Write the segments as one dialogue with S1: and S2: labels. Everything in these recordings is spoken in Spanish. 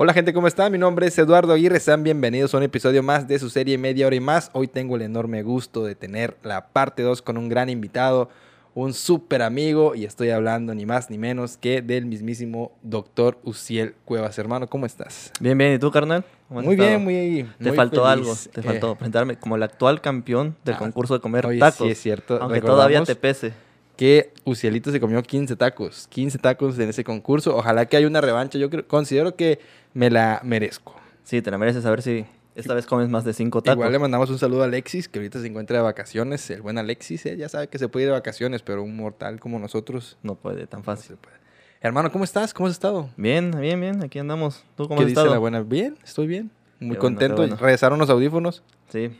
S1: Hola gente, ¿cómo están? Mi nombre es Eduardo Aguirre, sean bienvenidos a un episodio más de su serie Media Hora y Más. Hoy tengo el enorme gusto de tener la parte 2 con un gran invitado, un súper amigo, y estoy hablando ni más ni menos que del mismísimo doctor Uciel Cuevas. Hermano, ¿cómo estás?
S2: Bien, bien, ¿y tú, carnal? ¿Cómo has
S1: Muy bien, muy
S2: Te
S1: muy
S2: faltó
S1: feliz.
S2: algo, te
S1: Eh,
S2: faltó presentarme como el actual campeón del
S1: Ah,
S2: concurso de comer
S1: oye,
S2: tacos.
S1: sí, es cierto.
S2: Aunque
S1: Recordamos
S2: todavía te pese.
S1: Que Ucielito se comió 15 tacos, 15 tacos en ese concurso. Ojalá que haya una revancha. Yo creo- considero que me la merezco.
S2: Sí, te la mereces a ver si esta vez comes más de cinco tacos.
S1: Igual le mandamos un saludo a Alexis, que ahorita se encuentra de vacaciones. El buen Alexis, eh, ya sabe que se puede ir de vacaciones, pero un mortal como nosotros
S2: No puede tan fácil.
S1: puede. Hermano, ¿cómo estás? ¿Cómo has estado?
S2: Bien, bien, bien, aquí andamos. ¿Tú cómo
S1: ¿Qué
S2: has
S1: dice
S2: estado?
S1: la buena? Bien, estoy bien. Muy
S2: Qué bueno, qué
S1: contento.
S2: bueno.
S1: Regresaron los audífonos.
S2: Sí.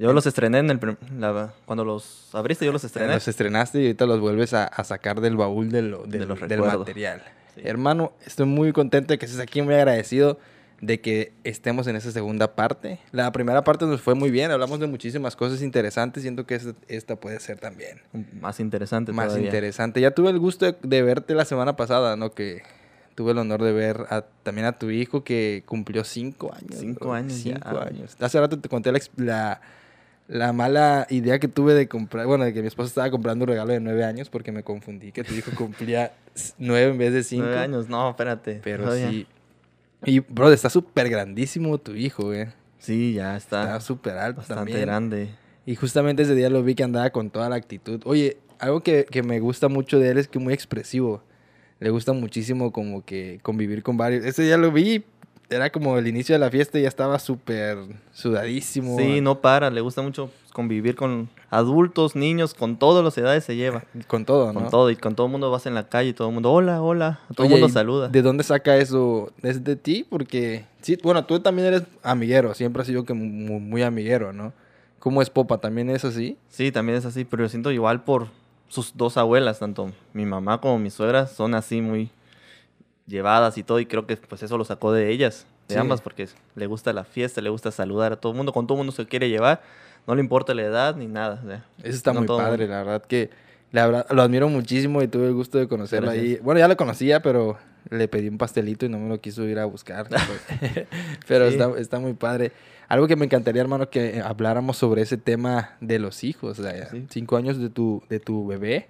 S2: Yo los estrené en el la- cuando los abriste yo los estrené.
S1: Los estrenaste y ahorita los vuelves a, a sacar del baúl de lo- del,
S2: los
S1: del
S2: recuerdos.
S1: material.
S2: Sí.
S1: Hermano, estoy muy contento de que estés aquí, muy agradecido de que estemos en esa segunda parte. La primera parte nos fue muy bien, hablamos de muchísimas cosas interesantes, siento que esta, esta puede ser también
S2: Más interesante
S1: más
S2: todavía.
S1: interesante. Ya tuve el gusto de, de verte la semana pasada, ¿no? Que tuve el honor de ver a- también a tu hijo que cumplió cinco años.
S2: Cinco
S1: bro.
S2: años
S1: Cinco años. Hace rato te conté la, la, la mala idea que tuve de comprar, bueno, de que mi esposa estaba comprando un regalo de nueve años porque me confundí que tu hijo cumplía nueve en vez de cinco.
S2: Nueve años, no, espérate.
S1: Pero sí. Y, bro, está súper grandísimo tu hijo, güey.
S2: Sí, ya está.
S1: Está súper alto
S2: bastante
S1: también.
S2: grande.
S1: Y justamente ese día lo vi que andaba con toda la actitud. Oye, algo que, que me gusta mucho de él es que es muy expresivo. Le gusta muchísimo como que convivir con varios. Ese día lo vi, era como el inicio de la fiesta y ya estaba súper sudadísimo.
S2: Sí, no para, le gusta mucho convivir con adultos, niños, con todas las edades se lleva.
S1: Con todo, ¿no?
S2: Con todo, y con todo el mundo vas en la calle y todo el mundo, hola, hola, todo el mundo
S1: ¿y
S2: saluda.
S1: ¿De dónde saca eso? ¿Es de ti? Porque, sí, bueno, tú también eres amiguero, siempre has sido que muy, muy amiguero, ¿no? ¿Cómo es Popa? ¿También es así?
S2: Sí, también es así, pero yo siento igual por sus dos abuelas, tanto mi mamá como mi suegra, son así muy llevadas y todo, y creo que pues eso lo sacó de ellas, de
S1: Sí.
S2: ambas, porque le gusta la fiesta, le gusta saludar a todo el mundo, con todo el mundo se quiere llevar, no le importa la edad ni nada. o sea,
S1: Eso está
S2: no
S1: muy padre,
S2: mundo.
S1: la verdad que la verdad, lo admiro muchísimo y tuve el gusto de conocerlo ahí. Bueno, ya lo conocía, pero le pedí un pastelito y no me lo quiso ir a buscar. pero
S2: Sí.
S1: está, está muy padre. Algo que me encantaría, hermano, que habláramos sobre ese tema de los hijos. O sea, ya
S2: Sí.
S1: cinco años de tu, de tu bebé.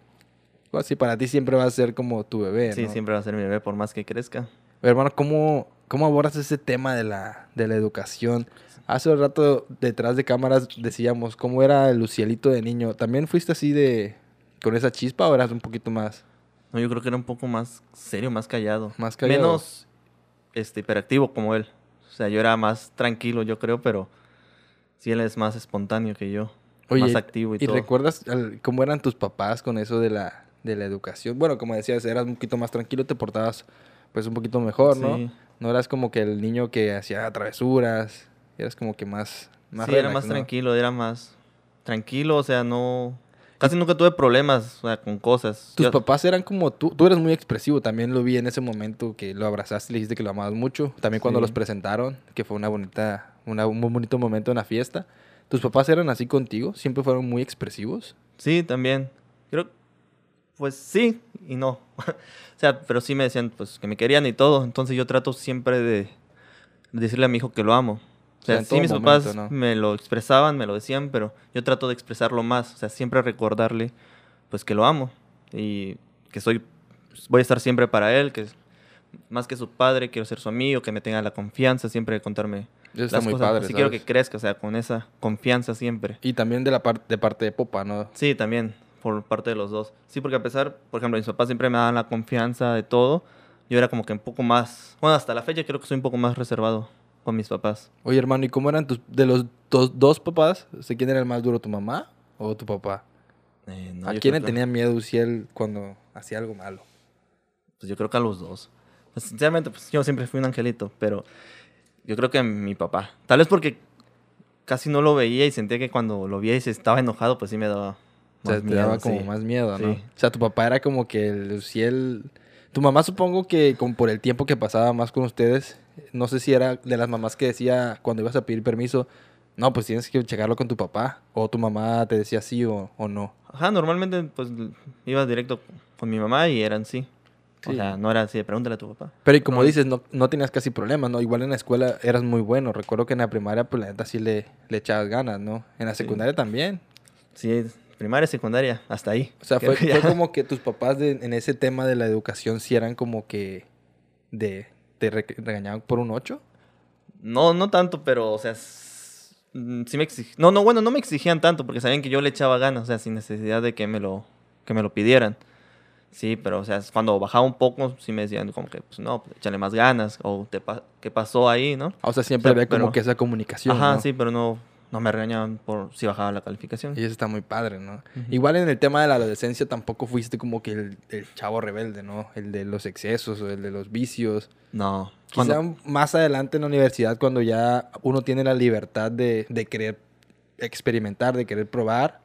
S1: Bueno, sí, para ti siempre va a ser como tu bebé,
S2: Sí,
S1: ¿no?
S2: siempre va a ser mi bebé por más que crezca.
S1: Hermano, ¿cómo, ¿cómo abordas ese tema de la, de la educación? Hace un rato detrás de cámaras decíamos cómo era el Lucielito de niño. ¿También fuiste así de con esa chispa o eras un poquito más,
S2: No, yo creo que era un poco más serio, más callado.
S1: más callado?
S2: Menos este, hiperactivo como él. O sea, yo era más tranquilo, yo creo, pero sí él es más espontáneo que yo.
S1: Oye,
S2: más activo y,
S1: ¿Y
S2: todo.
S1: recuerdas al- cómo eran tus papás con eso de la, de la educación? Bueno, como decías, eras un poquito más tranquilo, te portabas pues un poquito mejor, ¿no?
S2: Sí,
S1: No eras como que el niño que hacía travesuras, eras como que más, más
S2: sí era más
S1: ¿no?
S2: tranquilo, era más tranquilo, o sea, no... Casi nunca tuve problemas o sea, con cosas.
S1: Tus
S2: Yo-
S1: papás eran como tú, tú eres muy expresivo, también lo vi en ese momento que lo abrazaste y le dijiste que lo amabas mucho, también cuando
S2: Sí.
S1: los presentaron, que fue una bonita, una- un muy bonito momento en la fiesta. ¿Tus papás eran así contigo? ¿Siempre fueron muy expresivos?
S2: Sí, también. Creo, pues sí y no. o sea, pero sí me decían pues que me querían y todo. Entonces yo trato siempre de decirle a mi hijo que lo amo. O sea, sí mis
S1: momento,
S2: papás
S1: ¿no?
S2: me lo expresaban, me lo decían, pero yo trato de expresarlo más. O sea, siempre recordarle pues que lo amo y que soy, pues, voy a estar siempre para él, que más que su padre, quiero ser su amigo, que me tenga la confianza siempre de contarme
S1: Eso está
S2: las
S1: muy
S2: cosas.
S1: padre,
S2: Así quiero que crezca, o sea, con esa confianza siempre.
S1: Y también de la parte de parte de Popa, ¿no?
S2: Sí, también, por parte de los dos. Sí, porque a pesar, por ejemplo, mis papás siempre me daban la confianza de todo, yo era como que un poco más, bueno, hasta la fecha creo que soy un poco más reservado con mis papás.
S1: Oye, hermano, ¿y cómo eran tus, de los dos, dos papás? sé quién era el más duro, tu mamá o tu papá?
S2: Eh, no,
S1: ¿A quién le
S2: que-
S1: tenía miedo Uciel cuando hacía algo malo?
S2: Pues yo creo que a los dos. Pues, sinceramente, pues yo siempre fui un angelito, pero yo creo que a mi papá. Tal vez porque casi no lo veía y sentía que cuando lo veía y se estaba enojado, pues sí me daba
S1: O sea,
S2: más
S1: te daba como
S2: sí.
S1: más miedo, ¿no?
S2: Sí.
S1: O sea, tu papá era como que el Uciel... Tu mamá supongo que como por el tiempo que pasaba más con ustedes, no sé si era de las mamás que decía cuando ibas a pedir permiso, no, pues tienes que checarlo con tu papá, o tu mamá te decía sí o, o no.
S2: Ajá, normalmente pues iba directo con mi mamá y eran sí. O sea, no era así, de pregúntale a tu papá.
S1: Pero y como
S2: No.
S1: dices, no, no tenías casi problemas, ¿no? Igual en la escuela eras muy bueno. Recuerdo que en la primaria, pues la neta sí le, le echabas ganas, ¿no? En la
S2: Sí.
S1: secundaria también.
S2: Sí, primaria, secundaria, hasta ahí.
S1: O sea, fue, fue como que tus papás de- en ese tema de la educación sí eran como que de... ¿Te re- regañaban por un 8?
S2: No, no tanto, pero, o sea, mm, sí me exigían. No, no, bueno, no me exigían tanto porque sabían que yo le echaba ganas, o sea, sin necesidad de que me lo, que me lo pidieran. Sí, pero, o sea, cuando bajaba un poco, sí me decían como que, pues, no, pues, échale más ganas, o te pa- ¿qué pasó ahí, no?
S1: O sea, siempre
S2: O sea,
S1: había como que esa comunicación,
S2: Ajá,
S1: ¿no?
S2: sí, pero no, no me regañaban por si bajaba la calificación.
S1: Y eso está muy padre, ¿no? Igual en el tema de la adolescencia tampoco fuiste como que el, el chavo rebelde, ¿no? El de los excesos o el de los vicios.
S2: No.
S1: Quizá
S2: Cuando-
S1: más adelante en la universidad, cuando ya uno tiene la libertad de, de querer experimentar, de querer probar,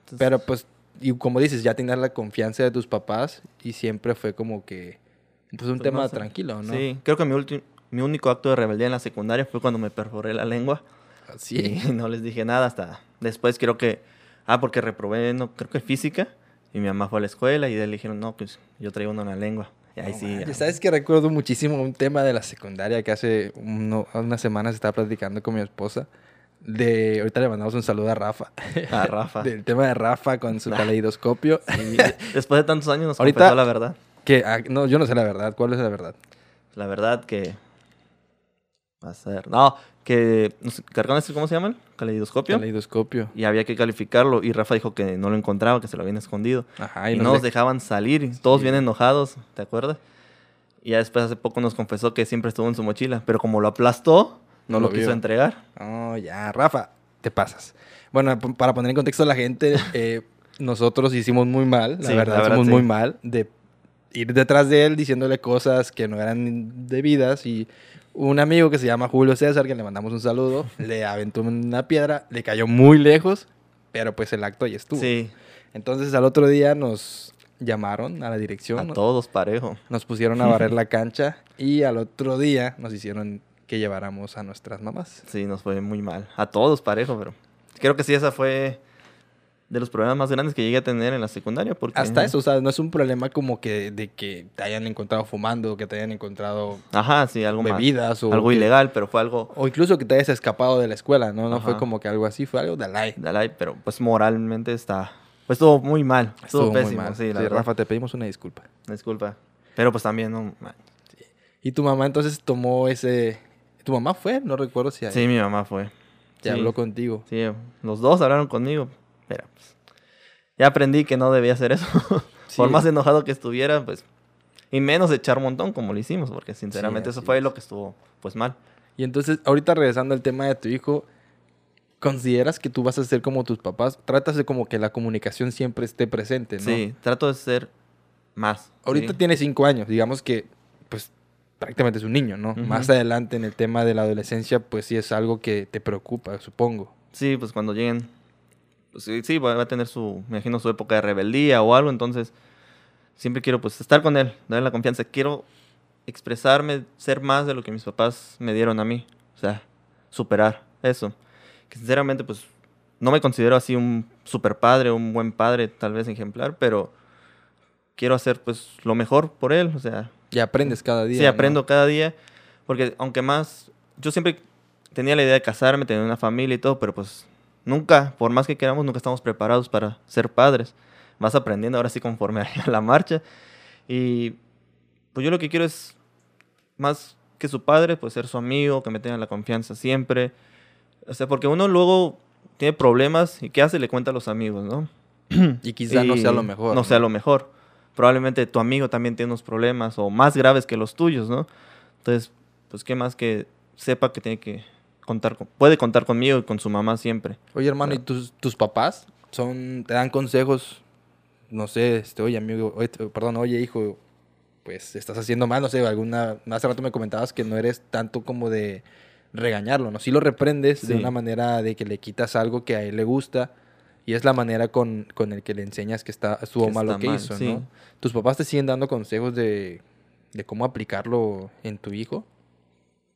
S2: entonces,
S1: pero pues, y como dices, ya tenías la confianza de tus papás y siempre fue como que, pues un
S2: Pues,
S1: tema
S2: no sé.
S1: tranquilo, ¿no?
S2: Sí, creo que mi, mi único acto de rebeldía en la secundaria fue cuando me perforé la lengua.
S1: Sí.
S2: Y no les dije nada hasta después creo que, ah, porque reprobé, no, creo que física. Y mi mamá fue a la escuela y le dijeron, no, pues yo traigo uno en la lengua. Y ahí
S1: No
S2: sí. ya.
S1: ¿Sabes que recuerdo muchísimo un tema de la secundaria que hace uno- unas semanas estaba platicando con mi esposa? De, ahorita le mandamos un saludo a Rafa.
S2: A Rafa.
S1: Del tema de Rafa con su
S2: Nah.
S1: caleidoscopio.
S2: Sí, después de tantos años nos
S1: Ahorita-
S2: confesó la verdad.
S1: Que, ah, no, yo no sé la verdad. ¿Cuál es la verdad?
S2: La verdad que... Va a ser... No, que nos cargaron ese, ¿cómo se llama? Caleidoscopio.
S1: Caleidoscopio.
S2: y había que calificarlo. Y Rafa dijo que no lo encontraba, que se lo habían escondido.
S1: Ajá,
S2: Y, no nos
S1: de-
S2: dejaban salir, todos
S1: Sí.
S2: bien enojados, ¿te acuerdas? Y ya después hace poco nos confesó que siempre estuvo en su mochila, pero como lo aplastó,
S1: No
S2: no lo,
S1: lo
S2: quiso entregar.
S1: Oh, ya, Rafa, te pasas. Bueno, para poner en contexto a la gente, eh, nosotros hicimos muy mal, la
S2: Sí,
S1: verdad, hicimos
S2: sí.
S1: muy mal de ir detrás de él diciéndole cosas que no eran debidas y un amigo que se llama Julio César, que le mandamos un saludo, le aventó una piedra, le cayó muy lejos, pero pues el acto ahí estuvo.
S2: Sí,
S1: Entonces al otro día nos llamaron a la dirección,
S2: a
S1: ¿no?
S2: todos parejo.
S1: nos pusieron a barrer la cancha y al otro día nos hicieron que lleváramos a nuestras mamás.
S2: Sí, nos fue muy mal. A todos parejo, pero creo que sí, esa fue de los problemas más grandes que llegué a tener en la secundaria. Porque,
S1: Hasta eso, o sea, no es un problema como que de que te hayan encontrado fumando, que te hayan encontrado
S2: Ajá, sí, algo más.
S1: bebidas o
S2: Algo
S1: que-
S2: ilegal, pero fue algo
S1: o incluso que te hayas escapado de la escuela, ¿no? No fue como que algo así, fue algo de la
S2: de la- pero pues moralmente está... Pues estuvo muy mal. Estuvo, pésimo, sí, la verdad.
S1: Rafa, te pedimos una disculpa.
S2: Disculpa. Pero pues también, no... man.
S1: Y tu mamá entonces tomó ese tu mamá fue, no recuerdo si
S2: Sí, mi mamá fue.
S1: te
S2: Sí.
S1: habló contigo.
S2: Sí, los dos hablaron conmigo, pero pues, ya aprendí que no debía hacer eso. Por más enojado que estuviera, pues, y menos echar montón como lo hicimos, porque sinceramente eso fue
S1: es.
S2: lo que estuvo, pues, mal.
S1: Y entonces, ahorita regresando al tema de tu hijo, ¿consideras que tú vas a ser como tus papás? Tratas de como que la comunicación siempre esté presente, ¿no?
S2: Sí, trato de ser más.
S1: Ahorita tiene cinco años, digamos que, pues, prácticamente es un niño, ¿no? Más adelante en el tema de la adolescencia, pues sí es algo que te preocupa, supongo.
S2: Sí, pues cuando lleguen, sí, sí, va a tener su, me imagino, su época de rebeldía o algo, entonces siempre quiero, pues, estar con él, darle la confianza. Quiero expresarme, ser más de lo que mis papás me dieron a mí. O sea, superar eso. Que sinceramente, pues, no me considero así un super padre, un buen padre, tal vez ejemplar, pero quiero hacer, pues, lo mejor por él. O sea,
S1: Y aprendes cada día.
S2: Sí,
S1: ¿no?
S2: aprendo cada día. Porque aunque más, yo siempre tenía la idea de casarme, tener una familia y todo, pero pues nunca, por más que queramos, nunca estamos preparados para ser padres. Vas aprendiendo ahora sí conforme a la marcha. Y pues yo lo que quiero es, más que su padre, pues ser su amigo, que me tenga la confianza siempre. O sea, porque uno luego tiene problemas y ¿qué hace? Le cuenta a los amigos, ¿no?
S1: Y quizá no sea lo mejor.
S2: No sea lo mejor. Probablemente tu amigo también tiene unos problemas o más graves que los tuyos, ¿no? Entonces, pues qué más que sepa que tiene que contar con, puede contar conmigo y con su mamá siempre.
S1: Oye, hermano, ¿y tus, tus papás son, te dan consejos? No sé, este, oye, amigo, oye, perdón, oye, hijo, pues estás haciendo mal, no sé, alguna, hace rato me comentabas que no eres tanto como de regañarlo, ¿no? Sí lo reprendes de una manera de que le quitas algo que a él le gusta y es la manera con, con el que le enseñas que está, estuvo
S2: Que
S1: mal lo que
S2: mal,
S1: hizo,
S2: sí.
S1: ¿no? ¿Tus papás te siguen dando consejos de, de cómo aplicarlo en tu hijo?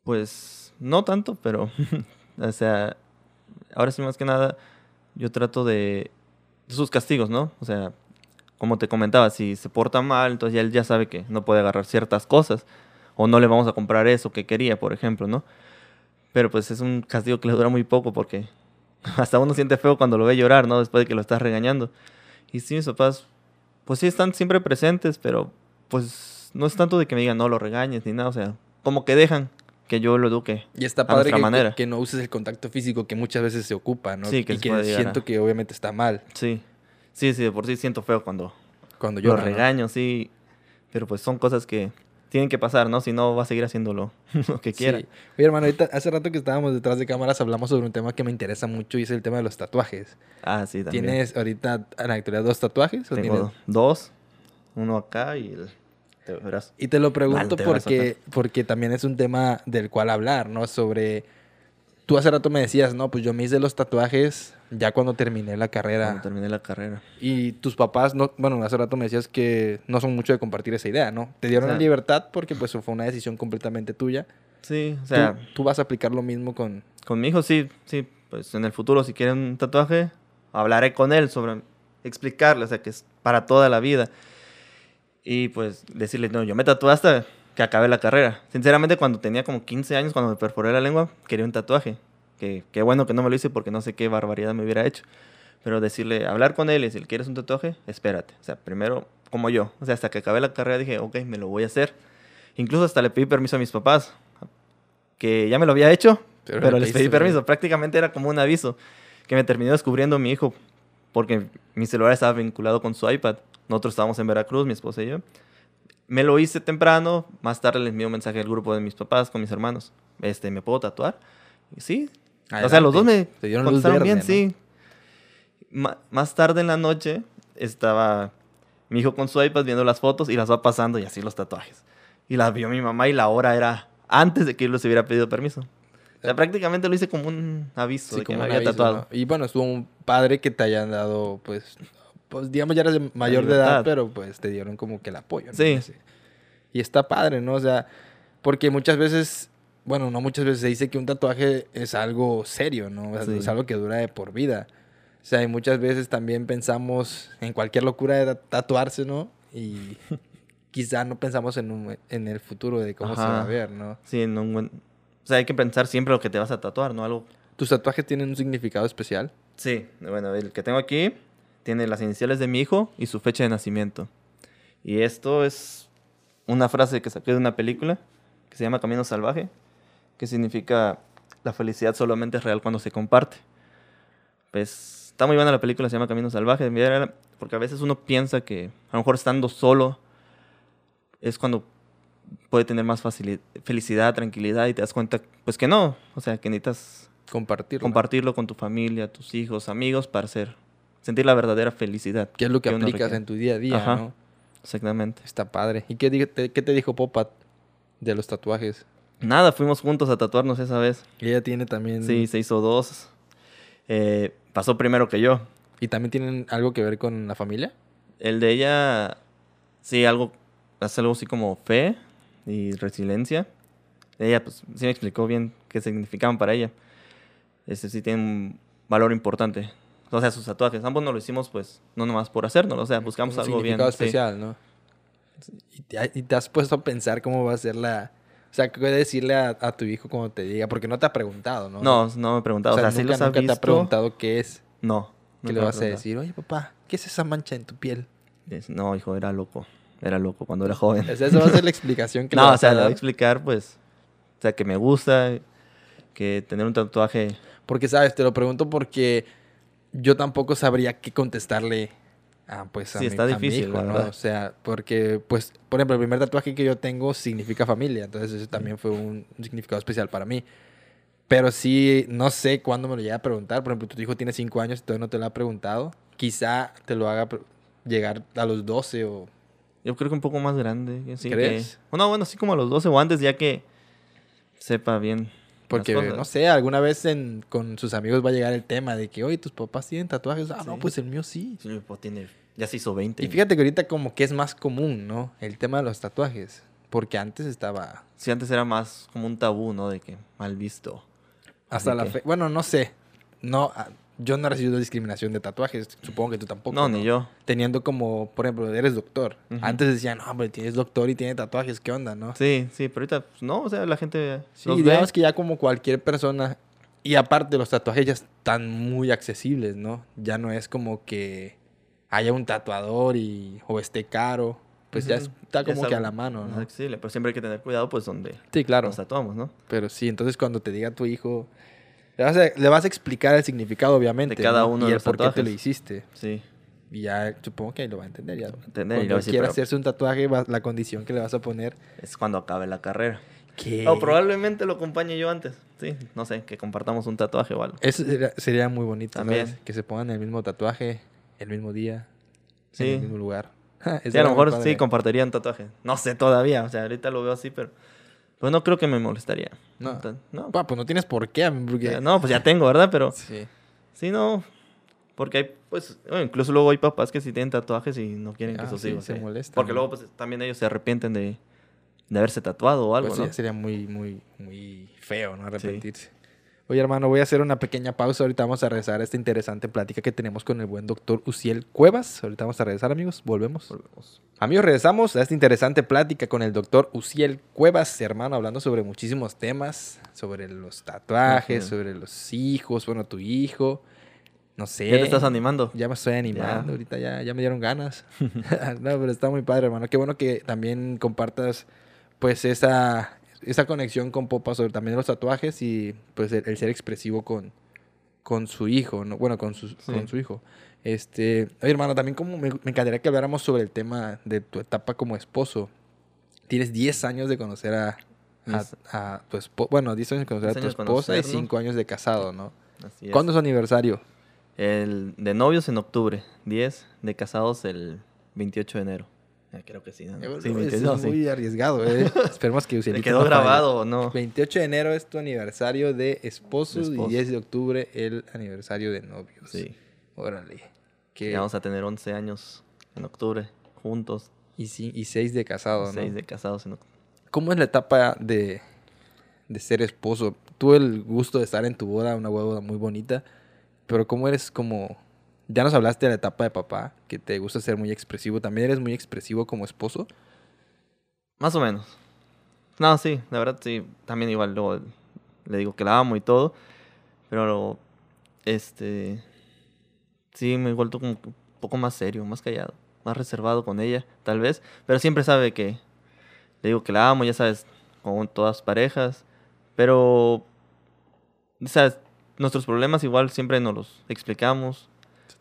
S2: Pues no tanto, pero, o sea, ahora sí más que nada, yo trato de, de sus castigos, ¿no? O sea, como te comentaba, si se porta mal, entonces ya él ya sabe que no puede agarrar ciertas cosas. O no le vamos a comprar eso que quería, por ejemplo, ¿no? Pero pues es un castigo que le dura muy poco porque hasta uno siente feo cuando lo ve llorar, ¿no? Después de que lo estás regañando. Y sí, mis papás, pues sí están siempre presentes, pero pues no es tanto de que me digan no lo regañes ni nada, o sea, como que dejan que yo lo eduque.
S1: Y está padre que, que, no uses el contacto físico que muchas veces se ocupa, ¿no?
S2: Sí, que,
S1: y que siento que obviamente está mal.
S2: Sí, sí, sí, de por sí siento feo cuando, cuando yo lo regaño, sí. Pero pues son cosas que tienen que pasar, ¿no? Si no, va a seguir haciéndolo lo que quiera. Sí.
S1: Oye, hermano, ahorita, hace rato que estábamos detrás de cámaras hablamos sobre un tema que me interesa mucho y es el tema de los tatuajes.
S2: Ah, sí, también.
S1: ¿Tienes ahorita en la actualidad dos tatuajes?
S2: Tengo dos, uno acá y el...
S1: Te y te lo pregunto porque, porque también es un tema del cual hablar, ¿no? Sobre... Tú hace rato me decías, no, pues yo me hice los tatuajes ya cuando terminé la carrera.
S2: Cuando terminé la carrera.
S1: Y tus papás, no, bueno, hace rato me decías que no son mucho de compartir esa idea, ¿no? Te dieron la libertad porque pues fue una decisión completamente tuya.
S2: Sí, o sea...
S1: ¿Tú, vas a aplicar lo mismo con...
S2: Con mi hijo, sí, sí. Pues en el futuro, si quieren un tatuaje, hablaré con él sobre explicarle, o sea, que es para toda la vida. Y pues decirle, no, yo me tatué hasta que acabe la carrera. Sinceramente, cuando tenía como 15 años, cuando me perforé la lengua, quería un tatuaje que qué bueno que no me lo hice porque no sé qué barbaridad me hubiera hecho. Pero decirle, hablar con él y decir, ¿quieres un tatuaje? Espérate. O sea, primero, como yo. O sea, hasta que acabé la carrera dije, ok, me lo voy a hacer. Incluso hasta le pedí permiso a mis papás, que ya me lo había hecho, pero, les pedí permiso. Prácticamente era como un aviso que me terminó descubriendo mi hijo, porque mi celular estaba vinculado con su iPad. Nosotros estábamos en Veracruz, mi esposa y yo. Me lo hice temprano, más tarde les envié un mensaje al grupo de mis papás con mis hermanos. Este, ¿me puedo tatuar? Y sí, o sea, los dos me Te dieron luz bien, sí. más tarde en la noche estaba mi hijo con su iPad viendo las fotos y las va pasando y así los tatuajes. Y las vio mi mamá y la hora era antes de que él les hubiera pedido permiso. O sea, prácticamente lo hice como un aviso de que me había tatuado.
S1: Y bueno, estuvo un padre que te hayan dado, pues, pues digamos ya eres mayor de edad, pero pues te dieron como que el apoyo. ¿no?
S2: Sí.
S1: Y está padre, ¿no? O sea, porque muchas veces bueno, no muchas veces se dice que un tatuaje es algo serio, ¿no? Es algo que dura de por vida. O sea, y muchas veces también pensamos en cualquier locura de tatuarse, ¿no? Y quizá no pensamos en, un, en el futuro de cómo se va a ver, ¿no?
S2: Sí, en un buen... O sea, hay que pensar siempre lo que te vas a tatuar, ¿no? Algo...
S1: ¿Tus tatuajes tienen un significado especial?
S2: Sí, bueno, el que tengo aquí tiene las iniciales de mi hijo y su fecha de nacimiento. Y esto es una frase que saqué de una película que se llama Camino Salvaje que significa la felicidad solamente es real cuando se comparte. Pues está muy buena la película, se llama Camino Salvaje, porque a veces uno piensa que a lo mejor estando solo es cuando puede tener más felicidad, tranquilidad y te das cuenta, pues que no, o sea, que necesitas
S1: compartirlo,
S2: compartirlo con tu familia, tus hijos, amigos para ser, sentir la verdadera felicidad.
S1: ¿Qué es lo que, aplicas en tu día a día, ¿no?
S2: Exactamente.
S1: Está padre. ¿Y qué, qué te dijo Popat de los tatuajes?
S2: Nada, fuimos juntos a tatuarnos esa vez.
S1: Y ella tiene también.
S2: Sí, se hizo dos. Eh, pasó primero que yo.
S1: ¿Y también tienen algo que ver con la familia?
S2: El de ella, sí, algo, hace algo así como fe y resiliencia. Ella, pues, sí me explicó bien qué significaban para ella. Ese sí tiene un valor importante. O sea, sus tatuajes. Ambos nos lo hicimos, pues, no nomás por hacernos. O sea, buscamos algo bien.
S1: especial, ¿no? y te has puesto a pensar cómo va a ser la o sea, ¿qué decirle a, tu hijo cuando te diga? Porque no te ha preguntado, ¿no?
S2: No, no me he preguntado. O sea,
S1: nunca,
S2: los
S1: te ha preguntado qué es.
S2: No.
S1: ¿Qué le vas a decir? Oye, papá, ¿qué es esa mancha en tu piel?
S2: no, hijo, era loco. Era loco cuando era joven.
S1: O sea, esa va a ser la explicación que
S2: no, le vas o sea, le voy a explicar, pues, o sea, que me gusta, que tener un tatuaje...
S1: Porque, ¿sabes? Te lo pregunto porque yo tampoco sabría qué contestarle Ah, pues
S2: sí, está difícil, ¿no?
S1: O sea, porque, pues, por ejemplo, el primer tatuaje que yo tengo significa familia, entonces eso también fue un, significado especial para mí. Pero sí, no sé cuándo me lo llega a preguntar. Por ejemplo, tu hijo tiene 5 años y todavía no te lo ha preguntado. Quizá te lo haga llegar a los 12 o...
S2: Yo creo que un poco más grande. ¿Crees? bueno, bueno, así como a los 12 o antes, ya que sepa bien
S1: porque, no sé, alguna vez con sus amigos va a llegar el tema de que, oye, tus papás tienen tatuajes. Ah, no, pues el mío sí.
S2: Sí, mi papá tiene, ya se hizo 20.
S1: Y fíjate que ahorita como que es más común, ¿no? El tema de los tatuajes. Porque antes estaba...
S2: Sí, antes era más como un tabú, ¿no? De que mal visto.
S1: Hasta la fe... Bueno, no sé. No, yo no he recibido discriminación de tatuajes, supongo que tú tampoco.
S2: No, ni yo.
S1: Teniendo como, por ejemplo, eres doctor. Antes decían, no, hombre, tienes doctor y tiene tatuajes, ¿qué onda, no?
S2: Sí, sí, pero ahorita pues, no, o sea, la gente
S1: Sí,
S2: los ve.
S1: digamos que ya como cualquier persona, y aparte los tatuajes ya están muy accesibles, ¿no? Ya no es como que haya un tatuador y o esté caro, pues ya está
S2: es
S1: como que a la mano, ¿no?
S2: accesible, pero siempre hay que tener cuidado, pues, donde
S1: Sí, claro.
S2: nos tatuamos, ¿no?
S1: Pero sí, entonces cuando te diga tu hijo, le vas a, le vas a explicar el significado, obviamente.
S2: De cada
S1: ¿no?
S2: uno
S1: y
S2: de
S1: el
S2: los
S1: por qué te
S2: tatuajes.
S1: lo hiciste.
S2: Sí.
S1: Y ya supongo que ahí lo va a entender. Ya.
S2: entender
S1: Cuando quiera
S2: pero-
S1: hacerse un tatuaje, va- la condición que le vas a poner.
S2: Es cuando acabe la carrera.
S1: Que
S2: O probablemente lo acompañe yo antes. Sí, no sé, que compartamos un tatuaje o algo.
S1: Eso sería, sería muy bonito,
S2: También.
S1: ¿sabes? Que se pongan el mismo tatuaje, el mismo día, en
S2: Sí.
S1: el mismo lugar.
S2: Sí, a lo mejor
S1: padre.
S2: sí compartirían tatuaje. No sé todavía, o sea, ahorita lo veo así, pero pues no creo que me molestaría.
S1: No.
S2: No.
S1: Pa, pues no tienes por qué, porque...
S2: No, pues ya tengo, ¿verdad? Pero
S1: Sí.
S2: sí, no. Porque hay, pues, bueno, incluso luego hay papás que sí tienen tatuajes y no quieren que
S1: Ah,
S2: sus
S1: sí,
S2: hijos
S1: se
S2: se-
S1: molestan,
S2: Porque
S1: ¿no?
S2: luego, pues, también ellos se arrepienten de, de haberse tatuado o algo,
S1: Pues
S2: ¿no?
S1: sí, sería muy, muy, muy feo, ¿no? Arrepentirse. Oye, hermano, voy a hacer una pequeña pausa. Ahorita vamos a regresar a esta interesante plática que tenemos con el buen doctor Uciel Cuevas. Ahorita vamos a regresar, amigos. Volvemos.
S2: Volvemos.
S1: Amigos, regresamos a esta interesante plática con el doctor Uciel Cuevas, hermano, hablando sobre muchísimos temas, sobre los tatuajes, sobre los hijos, bueno, tu hijo, no sé.
S2: ¿Ya te estás animando?
S1: Ya me estoy animando,
S2: Ya.
S1: ahorita ya, ya me dieron ganas. no, pero está muy padre, hermano. Qué bueno que también compartas, pues, esa, esa conexión con Popa sobre también los tatuajes y, pues, el, el ser expresivo con, con su hijo, ¿no? Bueno, con su,
S2: Sí.
S1: con su hijo. Este, oye, hermano, también como me, me encantaría que habláramos sobre el tema de tu etapa como esposo. Tienes 10 años de conocer a, a, tu esposa. Bueno, 10 años de conocer a
S2: 10
S1: tu esposa y
S2: conocernos.
S1: 5 años de casado, ¿no?
S2: Así es.
S1: ¿Cuándo es su aniversario?
S2: El de novios en octubre, 10, de casados el 28 de enero. Creo que sí, ¿no? Sí,
S1: es
S2: 28, sí.
S1: muy arriesgado, ¿eh? Esperemos que
S2: ¿Le
S1: Ucielito
S2: quedó grabado o no?
S1: 28 de enero es tu aniversario de esposos
S2: De
S1: y
S2: esposo.
S1: 10 de octubre el aniversario de novios.
S2: Sí.
S1: Órale. Que,
S2: Ya vamos a tener 11 años en octubre, juntos.
S1: y, sí, y 6 de casado, ¿no?
S2: 6 de casados en octubre.
S1: ¿Cómo es la etapa de, de ser esposo? Tuve el gusto de estar en tu boda, una boda muy bonita, pero ¿cómo eres como... Ya nos hablaste de la etapa de papá, que te gusta ser muy expresivo. ¿También eres muy expresivo como esposo?
S2: Más o menos. No, sí, la verdad sí. También igual luego le digo que la amo y todo. Pero, este... Sí, me he vuelto como un poco más serio, más callado. Más reservado con ella, tal vez. Pero siempre sabe que... Le digo que la amo, ya sabes, con todas parejas. Pero... ¿Sabes? Nuestros problemas igual siempre nos los explicamos.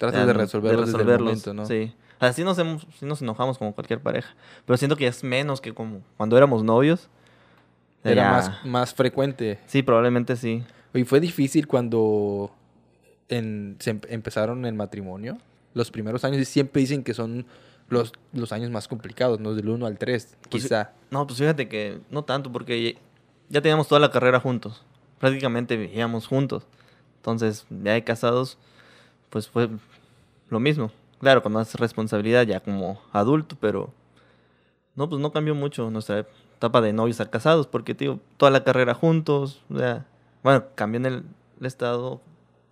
S1: Tratas de
S2: no-
S1: resolverlos desde el
S2: resolverlos,
S1: momento, ¿no?
S2: Sí. Así nos, hemos, sí nos enojamos como cualquier pareja. Pero siento que es menos que como cuando éramos novios.
S1: Era
S2: Ya-
S1: más, más frecuente.
S2: Sí, probablemente sí.
S1: Y fue difícil cuando en- se em- empezaron el matrimonio. Los primeros años y siempre dicen que son los, los años más complicados, ¿no? Del 1 al 3,
S2: Pues
S1: quizá.
S2: No, pues fíjate que no tanto, porque ya teníamos toda la carrera juntos. Prácticamente vivíamos juntos. Entonces, ya de casados, pues fue lo mismo. Claro, con más responsabilidad ya como adulto, pero no, pues no cambió mucho nuestra etapa de novios a casados, porque, tío, toda la carrera juntos, o sea, bueno, cambió en el, el estado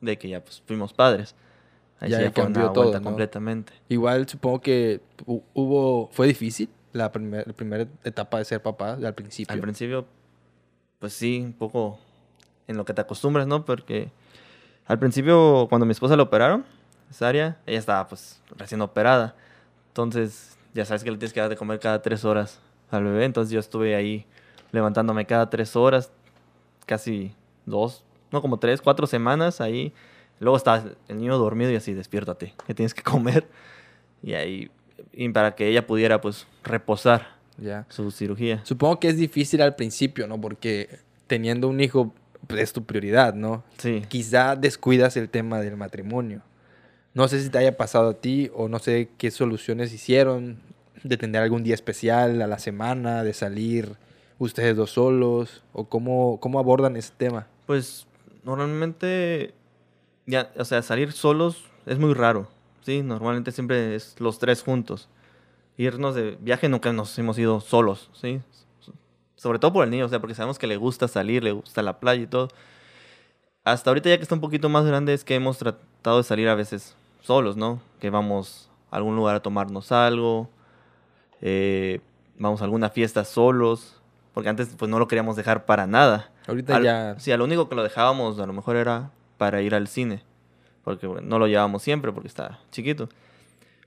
S2: de que ya pues fuimos padres. Ahí
S1: Ya cambió
S2: una
S1: todo,
S2: completamente.
S1: Igual supongo que hu- hubo... Fue difícil la, primer- la primera etapa de ser papá al principio.
S2: Al principio, pues sí, un poco en lo que te acostumbras, ¿no? Porque al principio, cuando mi esposa la operaron, cesárea, ella estaba pues recién operada. Entonces, ya sabes que le tienes que dar de comer cada tres horas al bebé. Entonces yo estuve ahí levantándome cada tres horas, casi dos, no como tres, cuatro semanas ahí. Luego estaba el niño dormido y así, despiértate, que tienes que comer. Y ahí, y para que ella pudiera pues reposar
S1: Ya.
S2: su cirugía.
S1: Supongo que es difícil al principio, ¿no? Porque teniendo un hijo pues, es tu prioridad, ¿no?
S2: Sí.
S1: Quizá descuidas el tema del matrimonio. No sé si te haya pasado a ti o no sé qué soluciones hicieron de tener algún día especial a la semana, de salir ustedes dos solos o cómo, cómo abordan ese tema.
S2: Pues normalmente, ya, o sea, salir solos es muy raro, ¿sí? Normalmente siempre es los tres juntos. Irnos de viaje nunca nos hemos ido solos, ¿sí? Sobre todo por el niño, o sea, porque sabemos que le gusta salir, le gusta la playa y todo. hasta ahorita ya que está un poquito más grande es que hemos tratado de salir a veces solos, ¿no? Que vamos a algún lugar a tomarnos algo, eh, vamos a alguna fiesta solos, porque antes pues no lo queríamos dejar para nada.
S1: Ahorita
S2: Al-
S1: ya...
S2: Sí, a lo único que lo dejábamos a lo mejor era para ir al cine, porque bueno, no lo llevábamos siempre porque estaba chiquito.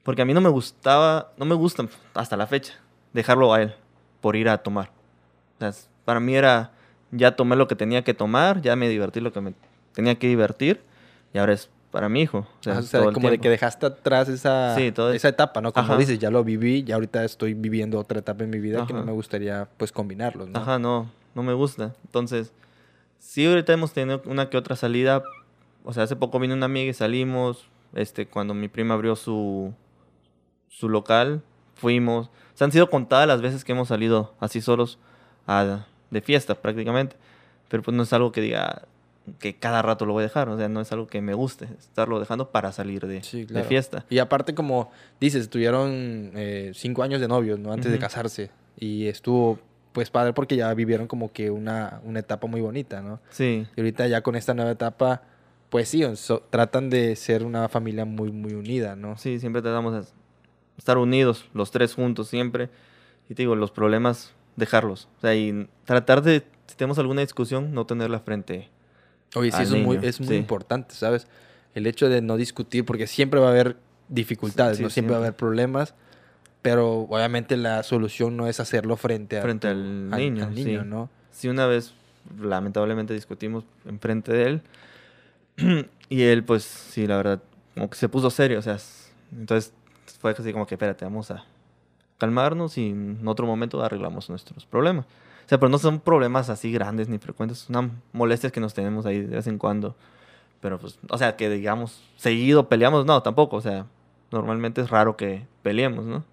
S2: Porque a mí no me gustaba, no me gusta hasta la fecha dejarlo a él por ir a tomar. O sea, para mí era ya tomé lo que tenía que tomar, ya me divertí lo que me tenía que divertir y ahora es para mi hijo. O sea,
S1: Ajá, o como de que dejaste atrás esa,
S2: Sí, todo
S1: esa etapa, ¿no? Como
S2: Ajá.
S1: dices, ya lo viví, ya ahorita estoy viviendo otra etapa en mi vida que no me gustaría, pues, combinarlos, ¿no?
S2: Ajá, no, no me gusta. Entonces, sí, ahorita hemos tenido una que otra salida. O sea, hace poco vino una amiga y salimos. Este, cuando mi prima abrió su, su local, fuimos. O sea, han sido contadas las veces que hemos salido así solos a- de fiesta prácticamente. Pero pues no es algo que diga que cada rato lo voy a dejar. O sea, no es algo que me guste estarlo dejando para salir de,
S1: Sí,
S2: de
S1: claro.
S2: fiesta.
S1: Y aparte, como dices, tuvieron eh, cinco años de novios, ¿no? Antes de
S2: Ujú.
S1: casarse. Y estuvo, pues, padre porque ya vivieron como que una, una etapa muy bonita, ¿no?
S2: Sí,
S1: Y ahorita ya con esta nueva etapa, pues sí, so- tratan de ser una familia muy, muy unida, ¿no?
S2: Sí, siempre tratamos de estar unidos, los tres juntos siempre. Y te digo, los problemas, dejarlos. O sea, y tratar de, si tenemos alguna discusión, no tenerla frente.
S1: Oye, sí,
S2: al
S1: eso es muy, es muy
S2: sí.
S1: importante, ¿sabes? El hecho de no discutir, porque siempre va a haber dificultades,
S2: Sí,
S1: ¿no? Siempre, va a
S2: siempre.
S1: haber problemas, pero obviamente la solución no es hacerlo frente, a
S2: Frente al niño,
S1: al niño,
S2: sí.
S1: ¿no?
S2: Si una vez, lamentablemente, discutimos enfrente de él, y él, pues, sí, la verdad, como que se puso serio, o sea, entonces fue así como que, espérate, vamos a calmarnos y en otro momento arreglamos nuestros problemas. O sea, pero no son problemas así grandes ni frecuentes, son molestias que nos tenemos ahí de vez en cuando. Pero pues, o sea, que digamos, seguido peleamos, no, tampoco, o sea, normalmente es raro que peleemos, ¿no?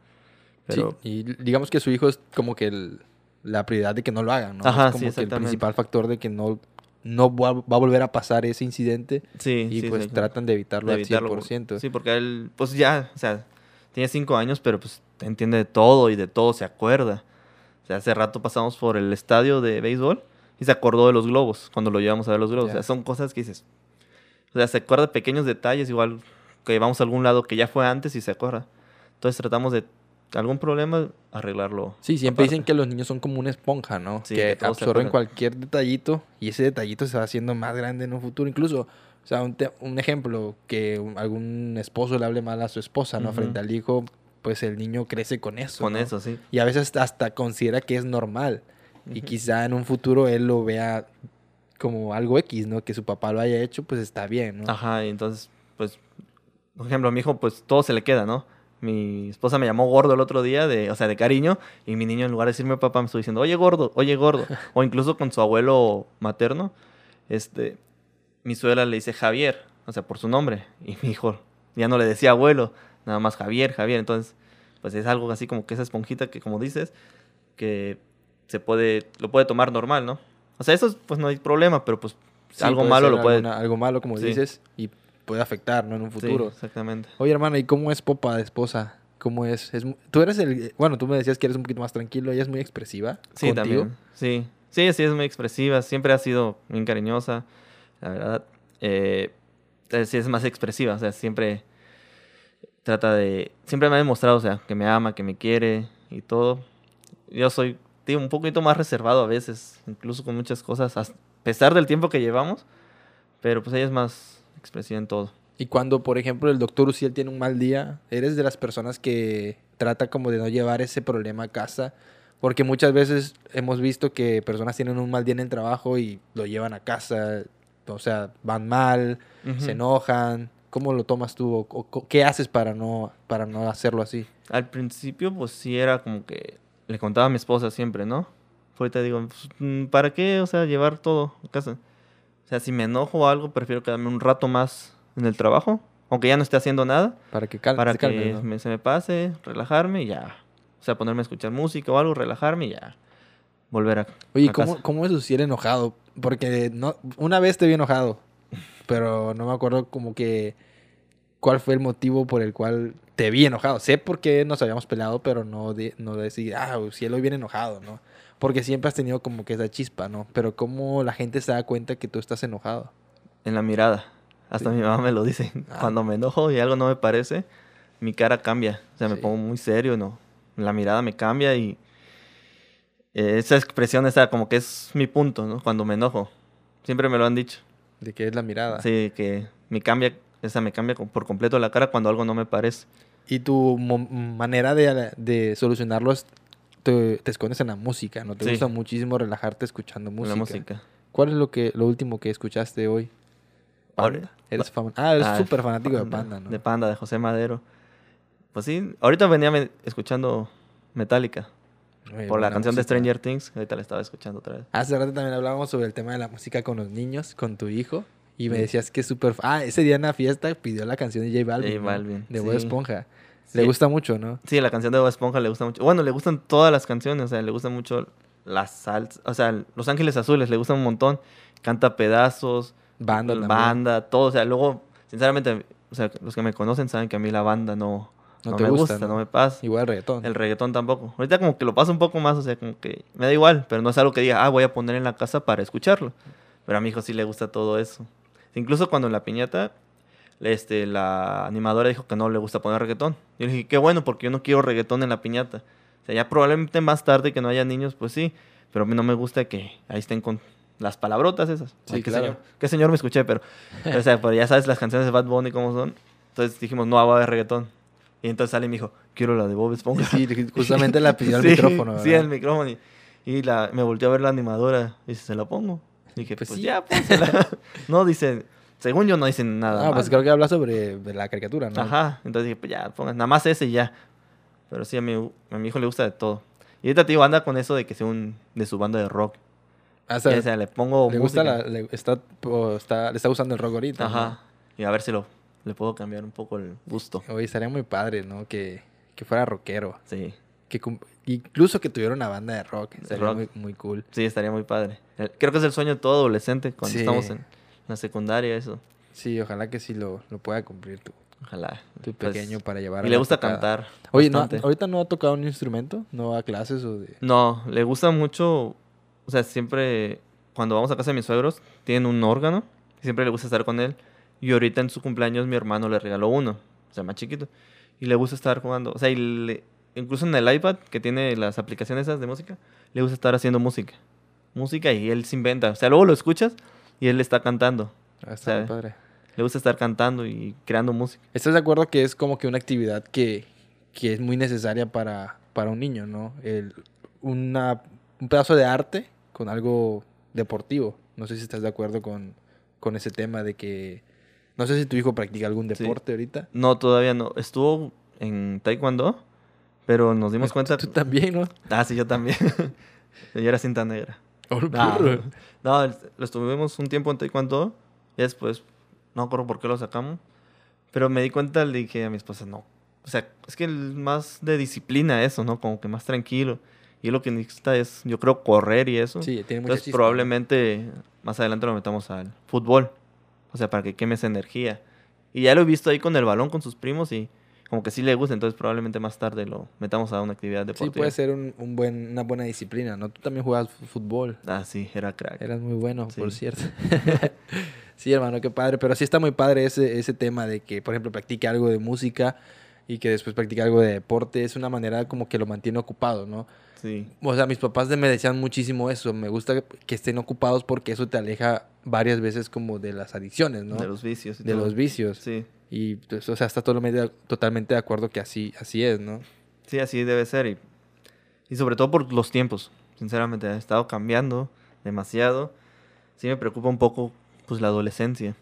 S2: Pero
S1: Sí, y digamos que su hijo es como que el- la prioridad de que no lo hagan, ¿no?
S2: Ajá,
S1: es como
S2: sí,
S1: que el principal factor de que no, no va, va a volver a pasar ese incidente
S2: sí,
S1: y
S2: sí,
S1: pues
S2: sí,
S1: tratan de evitarlo
S2: de
S1: al
S2: evitarlo.
S1: 100%.
S2: Sí, porque él, pues ya, o sea, tiene cinco años, pero pues entiende de todo y de todo se acuerda. Hace rato pasamos por el estadio de béisbol y se acordó de los globos cuando lo llevamos a ver los globos.
S1: Ya.
S2: O sea, son cosas que dices. O sea, se acuerda de pequeños detalles, igual que vamos a algún lado que ya fue antes y se acuerda. Entonces tratamos de algún problema arreglarlo.
S1: Sí, siempre
S2: aparte.
S1: dicen que los niños son como una esponja, ¿no?
S2: Sí,
S1: que
S2: que
S1: absorben cualquier detallito y ese detallito se va haciendo más grande en un futuro. Incluso, o sea, un, ejemplo, que un- algún esposo le hable mal a su esposa, ¿no? Frente al hijo, pues el niño crece con eso.
S2: Con
S1: ¿no?
S2: eso, sí.
S1: Y a veces hasta considera que es normal. Y quizá en un futuro él lo vea como algo X, ¿no? Que su papá lo haya hecho, pues está bien, ¿no?
S2: Ajá, y entonces, pues, por ejemplo, a mi hijo, pues todo se le queda, ¿no? Mi esposa me llamó gordo el otro día, de, o sea, de cariño, y mi niño en lugar de decirme papá me estoy diciendo, oye gordo, oye gordo, o incluso con su abuelo materno, este, mi suegra le dice Javier, o sea, por su nombre, y mi hijo ya no le decía abuelo, nada más Javier, Javier, entonces, pues es algo así como que esa esponjita que, como dices, que se puede, lo puede tomar normal, ¿no? O sea, eso, pues no hay problema, pero pues
S1: Sí,
S2: algo malo lo puede...
S1: alguna- algo malo, como
S2: Sí.
S1: dices, y puede afectar, ¿no? En un
S2: Sí,
S1: futuro.
S2: exactamente.
S1: Oye, hermano, ¿y cómo es Popa de esposa? ¿Cómo es? es tú eres el... Bueno, tú me decías que eres un poquito más tranquilo. Ella es muy expresiva
S2: Sí,
S1: contigo.
S2: también. Sí, sí, sí, es muy expresiva. Siempre ha sido muy cariñosa, la verdad. Eh, eh, sí, es más expresiva. O sea, siempre trata de... Siempre me ha demostrado, o sea, que me ama, que me quiere y todo. Yo soy, digo, un poquito más reservado a veces, incluso con muchas cosas, a pesar del tiempo que llevamos. Pero pues ella es más expresiva en todo.
S1: Y cuando, por ejemplo, el doctor Uciel tiene un mal día, ¿eres de las personas que trata como de no llevar ese problema a casa? Porque muchas veces hemos visto que personas tienen un mal día en el trabajo y lo llevan a casa. O sea, van mal,
S2: Ujú.
S1: se enojan. ¿Cómo lo tomas tú? ¿O, o qué haces para no, para no hacerlo así?
S2: Al principio, pues sí era como que le contaba a mi esposa siempre, ¿no? Ahorita digo, pues, mm, ¿para qué? O sea, llevar todo a casa. O sea, si me enojo o algo, prefiero quedarme un rato más en el trabajo, aunque ya no esté haciendo nada,
S1: Para que cal
S2: para
S1: te
S2: que me- se me pase, relajarme y ya. O sea, ponerme a escuchar música o algo, relajarme y ya. Volver a.
S1: Oye,
S2: a
S1: ¿cómo,
S2: casa.
S1: ¿cómo es Uciel enojado? Porque no, una vez te vi enojado, pero no me acuerdo como que cuál fue el motivo por el cual te vi enojado. Sé por qué nos habíamos peleado, pero no, de, no decir, ah, Uciel hoy viene enojado, ¿no? Porque siempre has tenido como que esa chispa, ¿no? Pero ¿cómo la gente se da cuenta que tú estás enojado?
S2: En la mirada. Hasta mi mamá me lo dice.
S1: Ah.
S2: Cuando me enojo y algo no me parece, mi cara cambia. O sea, me pongo muy serio, ¿no? La mirada me cambia y eh, esa expresión, esa como que es mi punto, ¿no? Cuando me enojo. Siempre me lo han dicho.
S1: De que es la mirada.
S2: Sí, que me cambia, esa me cambia por completo la cara cuando algo no me parece.
S1: Y tu manera de, de solucionarlo es te, te escondes en la música, ¿no? Te
S2: Sí.
S1: gusta muchísimo relajarte escuchando música.
S2: La música.
S1: ¿Cuál es lo que lo último que escuchaste hoy?
S2: Ahora-
S1: Eres fan- ah, eres
S2: Ah,
S1: súper fanático de
S2: Panda,
S1: Panda, ¿no?
S2: De Panda, de José Madero. Pues sí, ahorita venía me- escuchando Metallica.
S1: Muy
S2: por la canción de
S1: música.
S2: Stranger Things. Ahorita la estaba escuchando otra vez.
S1: Hace rato también hablábamos sobre el tema de la música con los niños, con tu hijo. Y me
S2: Sí.
S1: decías que es súper... Ah, ese día en la fiesta pidió la canción de J Balvin.
S2: J
S1: ¿no?
S2: Balvin,
S1: De Bob
S2: sí.
S1: Esponja. Le
S2: Sí.
S1: gusta mucho, ¿no?
S2: Sí, la canción de Bob Esponja le gusta mucho. Bueno, le gustan todas las canciones. O sea, le gusta mucho la salsa. O sea, Los Ángeles Azules le gustan un montón. Canta pedazos.
S1: Banda también.
S2: Banda, todo. O sea, luego, sinceramente, o sea, los que me conocen saben que a mí la banda no,
S1: No
S2: no,
S1: te
S2: me
S1: gusta,
S2: gusta,
S1: ¿no?
S2: no me pasa.
S1: Igual el reggaetón.
S2: El reggaetón tampoco. Ahorita como que lo paso un poco más, o sea, como que me da igual, pero no es algo que diga, ah, voy a poner en la casa para escucharlo. Pero a mi hijo sí le gusta todo eso. Incluso cuando en la piñata, este, la animadora dijo que no le gusta poner reggaetón. Yo le dije, qué bueno, porque yo no quiero reggaetón en la piñata. O sea, ya probablemente más tarde que no haya niños, pues sí, pero a mí no me gusta que ahí estén con las palabrotas esas.
S1: Sí,
S2: Ay, qué
S1: claro.
S2: Señor, qué señor me escuché, pero, o sea, pero ya sabes las canciones de Bad Bunny cómo son. Entonces dijimos, no, va a haber reggaetón. Y entonces sale y me dijo, quiero la de Bob Esponja.
S1: Sí, justamente la pidió al
S2: Sí,
S1: micrófono.
S2: Sí,
S1: ¿verdad?
S2: el micrófono. Y, y la, me volteó a ver la animadora. Y dice, ¿se la pongo? Dije,
S1: Pues
S2: pues,
S1: sí.
S2: ya, pónsela. no, dice, según yo no dicen nada.
S1: Ah, pues
S2: mal.
S1: creo que habla sobre la caricatura, ¿no?
S2: Ajá. Entonces dije, pues ya, pongan, nada más ese y ya. Pero sí, a mi, a mi hijo le gusta de todo. Y ahorita te digo, anda con eso de que sea un, de su banda de rock.
S1: Ah, o sea,
S2: o sea, le pongo
S1: le gusta
S2: música.
S1: la, le está, está, le está gustando el rock ahorita. ¿no?
S2: Ajá. Y a ver si lo, le puedo cambiar un poco el gusto.
S1: Oye, estaría muy padre, ¿no? Que, que fuera rockero.
S2: Sí.
S1: Que incluso que tuviera una banda de rock. Sería
S2: rock.
S1: Muy, muy cool.
S2: Sí, estaría muy padre. Creo que es el sueño de todo adolescente cuando
S1: Sí.
S2: estamos en la secundaria, eso.
S1: Sí, ojalá que sí lo, lo pueda cumplir tu,
S2: Ojalá.
S1: tu
S2: Pues,
S1: pequeño para llevar
S2: Y
S1: a
S2: le
S1: la
S2: gusta
S1: tocada.
S2: cantar.
S1: Oye, ¿no. ¿ahorita no ha tocado un instrumento? ¿No va a clases o de...?
S2: No, le gusta mucho. O sea, siempre cuando vamos a casa de mis suegros, tienen un órgano. y Siempre le gusta estar con él. Y ahorita en su cumpleaños mi hermano le regaló uno. O sea, más chiquito. Y le gusta estar jugando. O sea, y le- incluso en el iPad, que tiene las aplicaciones esas de música, le gusta estar haciendo música. Música y él se inventa. O sea, luego lo escuchas y él está cantando.
S1: Ah, está
S2: sea,
S1: padre.
S2: Le gusta estar cantando y creando música.
S1: ¿Estás de acuerdo que es como que una actividad que, que es muy necesaria para, para un niño, ¿no? El, una, un pedazo de arte con algo deportivo. No sé si estás de acuerdo con, con ese tema de que... No sé si tu hijo practica algún
S2: Sí.
S1: deporte ahorita.
S2: No, todavía no. Estuvo en Taekwondo, pero nos dimos cuenta.
S1: Tú también, ¿no?
S2: Ah, sí, yo también. yo era cinta negra.
S1: Oh,
S2: No, no, lo estuvimos un tiempo en Taekwondo y después, no recuerdo por qué lo sacamos, pero me di cuenta, le dije a mi esposa, no. O sea, es que más de disciplina eso, ¿no? Como que más tranquilo. Y lo que necesita es, yo creo, correr y eso.
S1: Sí, tiene mucha
S2: Entonces, probablemente más adelante lo metamos al fútbol. O sea, para que queme esa energía. Y ya lo he visto ahí con el balón con sus primos y como que sí le gusta. Entonces, probablemente más tarde lo metamos a una actividad
S1: Sí,
S2: deportiva.
S1: puede ser un, un buen, una buena disciplina, ¿no? Tú también jugabas fútbol.
S2: Ah, sí, era crack.
S1: Eras muy bueno, por
S2: Sí.
S1: cierto. sí, hermano, qué padre. Pero sí está muy padre ese, ese tema de que, por ejemplo, practique algo de música y que después practique algo de deporte. Es una manera como que lo mantiene ocupado, ¿no?
S2: Sí.
S1: O sea, mis papás me decían muchísimo eso. Me gusta que estén ocupados porque eso te aleja varias veces como de las adicciones, ¿no?
S2: De los vicios. y
S1: De
S2: todo.
S1: los vicios.
S2: Sí.
S1: Y, pues, o sea, está totalmente, totalmente de acuerdo que así, así es, ¿no?
S2: Sí, así debe ser. Y, y sobre todo por los tiempos. Sinceramente, ha estado cambiando demasiado. Sí me preocupa un poco pues la adolescencia.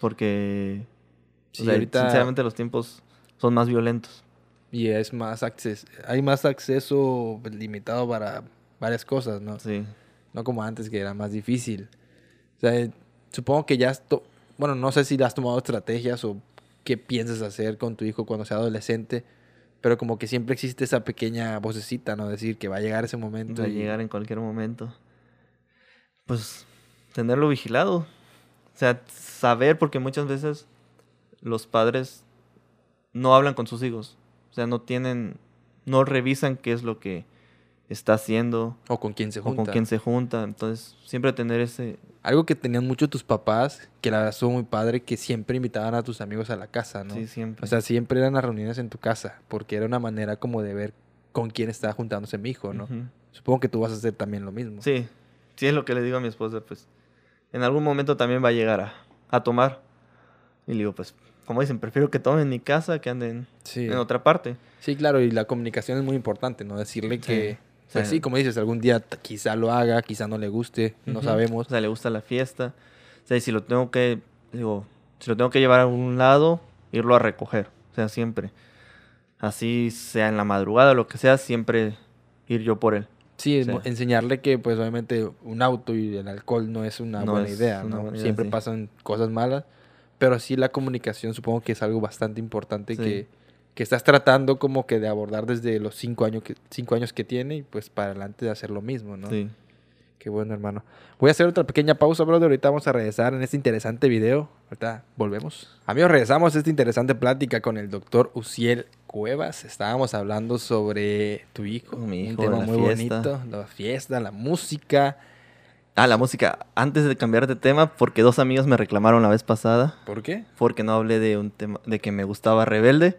S2: Porque o
S1: Sí,
S2: sea,
S1: ahorita-
S2: sinceramente los tiempos son más violentos.
S1: Y es más acceso, hay más acceso limitado para varias cosas, ¿no?
S2: Sí.
S1: No como antes que era más difícil. O sea, eh, supongo que ya, has to- bueno, no sé si has tomado estrategias o qué piensas hacer con tu hijo cuando sea adolescente, pero como que siempre existe esa pequeña vocecita, ¿no? Decir que va a llegar ese momento.
S2: Va a
S1: y-
S2: llegar en cualquier momento. Pues tenerlo vigilado. O sea, saber porque muchas veces los padres no hablan con sus hijos. O sea, no tienen, no revisan qué es lo que está haciendo
S1: O con quién se
S2: o
S1: junta.
S2: con quién se junta. Entonces, siempre tener ese...
S1: Algo que tenían mucho tus papás, que la verdad estuvo muy padre, que siempre invitaban a tus amigos a la casa, ¿no?
S2: Sí, siempre.
S1: O sea, siempre eran las reuniones en tu casa, porque era una manera como de ver con quién estaba juntándose mi hijo, ¿no? Supongo que tú vas a hacer también lo mismo.
S2: Sí, sí es lo que le digo a mi esposa, pues en algún momento también va a llegar a, a tomar. Y le digo, pues, como dicen, prefiero que tomen en mi casa que anden
S1: Sí.
S2: en otra parte.
S1: Sí, claro, y la comunicación es muy importante, ¿no? Decirle que, pues
S2: Sí.
S1: sí, como dices, algún día quizá lo haga, quizá no le guste, no
S2: Ujú.
S1: sabemos.
S2: O sea, le gusta la fiesta. O sea, y si lo tengo que, digo, si lo tengo que llevar a un lado, irlo a recoger. O sea, siempre. Así sea en la madrugada o lo que sea, siempre ir yo por él.
S1: Sí,
S2: Sí.
S1: mo- enseñarle que, pues, obviamente, un auto y el alcohol no es una
S2: No
S1: buena
S2: es
S1: idea, ¿no?
S2: buena idea,
S1: Siempre
S2: sí.
S1: pasan cosas malas, pero sí la comunicación supongo que es algo bastante importante
S2: Sí.
S1: que, que estás tratando como que de abordar desde los cinco años que, cinco años que tiene y, pues, para adelante de hacer lo mismo, ¿no?
S2: Sí.
S1: Qué bueno, hermano. Voy a hacer otra pequeña pausa, brother. Ahorita vamos a regresar en este interesante video. Ahorita volvemos. Amigos, regresamos a esta interesante plática con el doctor Uciel Cuevas. Estábamos hablando sobre tu hijo.
S2: Mi hijo,
S1: un tema
S2: la
S1: muy
S2: fiesta.
S1: bonito. La fiesta, la música.
S2: Ah, la música. Antes de cambiar de tema, porque dos amigos me reclamaron la vez pasada.
S1: ¿Por qué?
S2: porque no hablé de un tema de que me gustaba Rebelde,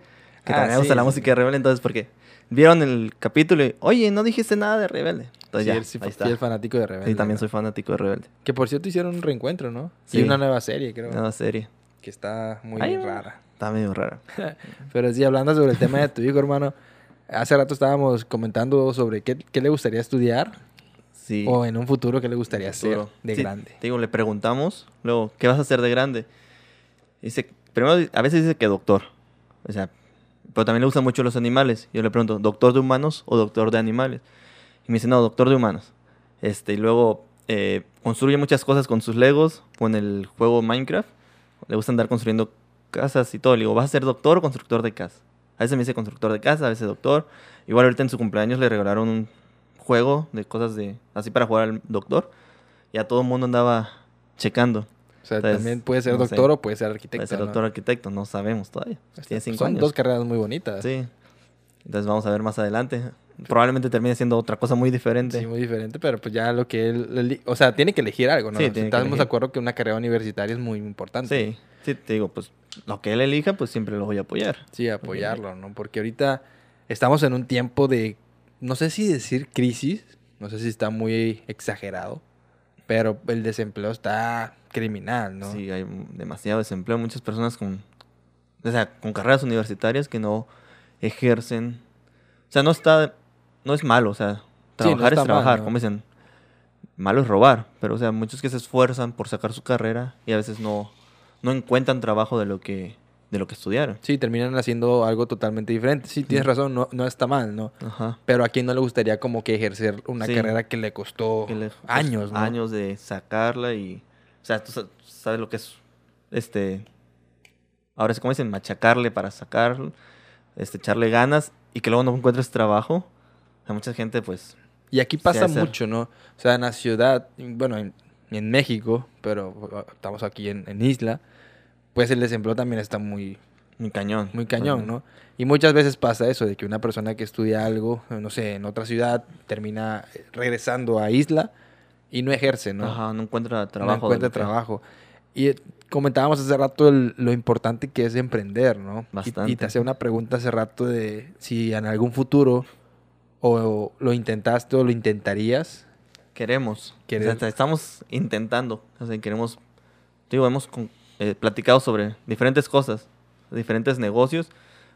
S2: que
S1: Ah,
S2: también me gusta
S1: sí,
S2: la música de Rebelde, entonces porque vieron el capítulo y, oye, no dijiste nada de Rebelde. Entonces
S1: sí,
S2: ya,
S1: él sí
S2: ahí está.
S1: fiel fanático de Rebelde.
S2: Sí, también
S1: ¿no?
S2: soy fanático de Rebelde.
S1: Que por cierto hicieron un reencuentro, ¿no? Sí.
S2: Sí.
S1: una nueva serie, creo.
S2: Nueva serie.
S1: Que está muy
S2: Ay,
S1: rara.
S2: Está medio rara.
S1: Pero sí, hablando sobre el tema de tu hijo, hermano. Hace rato estábamos comentando sobre qué, qué le gustaría estudiar
S2: Sí.
S1: o en un futuro qué le gustaría hacer de
S2: Sí,
S1: grande.
S2: Te digo, le preguntamos, luego, ¿qué vas a hacer de grande? Dice, primero, a veces dice que doctor. O sea, pero también le gustan mucho los animales. Yo le pregunto, ¿doctor de humanos o doctor de animales? Y me dice, no, doctor de humanos. Este, y luego eh, construye muchas cosas con sus legos, con el juego Minecraft. Le gusta andar construyendo casas y todo. Le digo, ¿vas a ser doctor o constructor de casa? A veces me dice constructor de casa, a veces doctor. Igual ahorita en su cumpleaños le regalaron un juego de cosas de así para jugar al doctor. Ya todo el mundo andaba checando.
S1: O sea,
S2: Entonces,
S1: también puede ser
S2: no sé.
S1: doctor o puede ser arquitecto.
S2: Puede ser
S1: ¿no?
S2: doctor arquitecto, no sabemos todavía. Tiene cinco
S1: Son
S2: años.
S1: dos carreras muy bonitas.
S2: Sí. Entonces vamos a ver más adelante. Probablemente termine siendo otra cosa muy diferente.
S1: Sí, muy diferente, pero pues ya lo que él... O sea, tiene que elegir algo, ¿no?
S2: Sí,
S1: Estamos de acuerdo que una carrera universitaria es muy importante.
S2: Sí, sí, te digo, pues lo que él elija, pues siempre lo voy a apoyar.
S1: Sí, apoyarlo, ¿no? Porque ahorita estamos en un tiempo de... No sé si decir crisis, no sé si está muy exagerado, pero el desempleo está criminal, ¿no?
S2: Sí, hay demasiado desempleo. Muchas personas con, o sea, con carreras universitarias que no ejercen. O sea, no está, no es malo, o sea, trabajar es trabajar,
S1: mal, ¿no?
S2: como dicen. Malo es robar, pero o sea, muchos que se esfuerzan por sacar su carrera y a veces no, no encuentran trabajo de lo que, de lo que estudiaron.
S1: Sí, terminan haciendo algo totalmente diferente. Sí, tienes razón, no, no está mal, ¿no?
S2: Ajá.
S1: Pero a quién no le gustaría como que ejercer una
S2: Sí.
S1: carrera que le costó
S2: Que le-
S1: años, ¿no?
S2: Años de sacarla y... O sea, tú sa- sabes lo que es, este... Ahora es como dicen, machacarle para sacar, este, echarle ganas y que luego no encuentres trabajo. O sea, mucha gente, pues...
S1: Y aquí pasa mucho, ¿no? O sea, en la ciudad, bueno, en, en México, pero estamos aquí en, en Isla, pues el desempleo también está muy,
S2: Muy cañón.
S1: muy cañón, ¿no? Y muchas veces pasa eso, de que una persona que estudia algo, no sé, en otra ciudad, termina eh, regresando a Isla y no ejerce, ¿no?
S2: Ajá, no encuentra
S1: no
S2: trabajo. de
S1: encuentra trabajo. Y eh, comentábamos hace rato el- lo importante que es emprender, ¿no? Y- Y,
S2: Bastante.
S1: te hacía una pregunta hace rato de si en algún futuro o, lo intentaste o lo intentarías.
S2: Queremos. O sea, estamos intentando. O sea, queremos... Digo, hemos con- eh, platicado sobre diferentes cosas, diferentes negocios,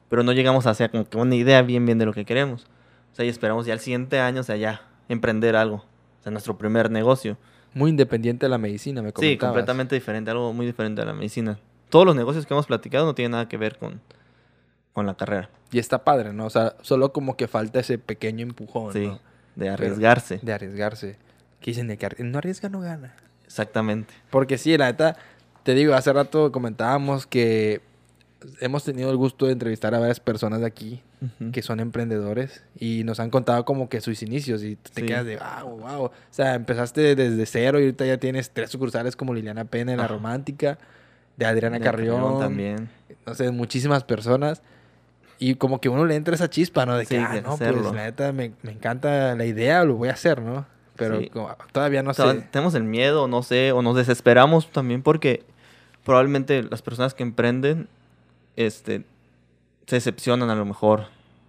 S2: pero no llegamos hacia como que una idea bien bien de lo que queremos. O sea, y esperamos ya el siguiente año, o sea, ya emprender algo. O sea, nuestro primer negocio.
S1: Muy independiente de la medicina, me
S2: Sí,
S1: comentabas.
S2: completamente diferente, algo muy diferente a la medicina. Todos los negocios que hemos platicado no tienen nada que ver con, con la carrera.
S1: Y está padre, ¿no? O sea, solo como que falta ese pequeño empujón,
S2: Sí,
S1: ¿no?
S2: de arriesgarse.
S1: De arriesgarse. Que dicen de que no arriesga, no gana.
S2: Exactamente.
S1: Porque sí, la neta, te digo, hace rato comentábamos que hemos tenido el gusto de entrevistar a varias personas de aquí que son emprendedores y nos han contado como que sus inicios y te
S2: Sí.
S1: quedas de wow, wow. O sea, empezaste desde cero y ahorita ya tienes tres sucursales como Liliana Pena en La. Romántica, de Adriana
S2: De
S1: Carrión,
S2: también.
S1: no sé, muchísimas personas. Y como que uno le entra esa chispa, ¿no? De que,
S2: Sí,
S1: ah,
S2: de
S1: no,
S2: hacerlo.
S1: pues la neta me, me encanta la idea, lo voy a hacer, ¿no? Pero
S2: Sí.
S1: como- todavía no sé.
S2: tenemos el miedo, no sé, o nos desesperamos también porque probablemente las personas que emprenden este, se decepcionan a lo mejor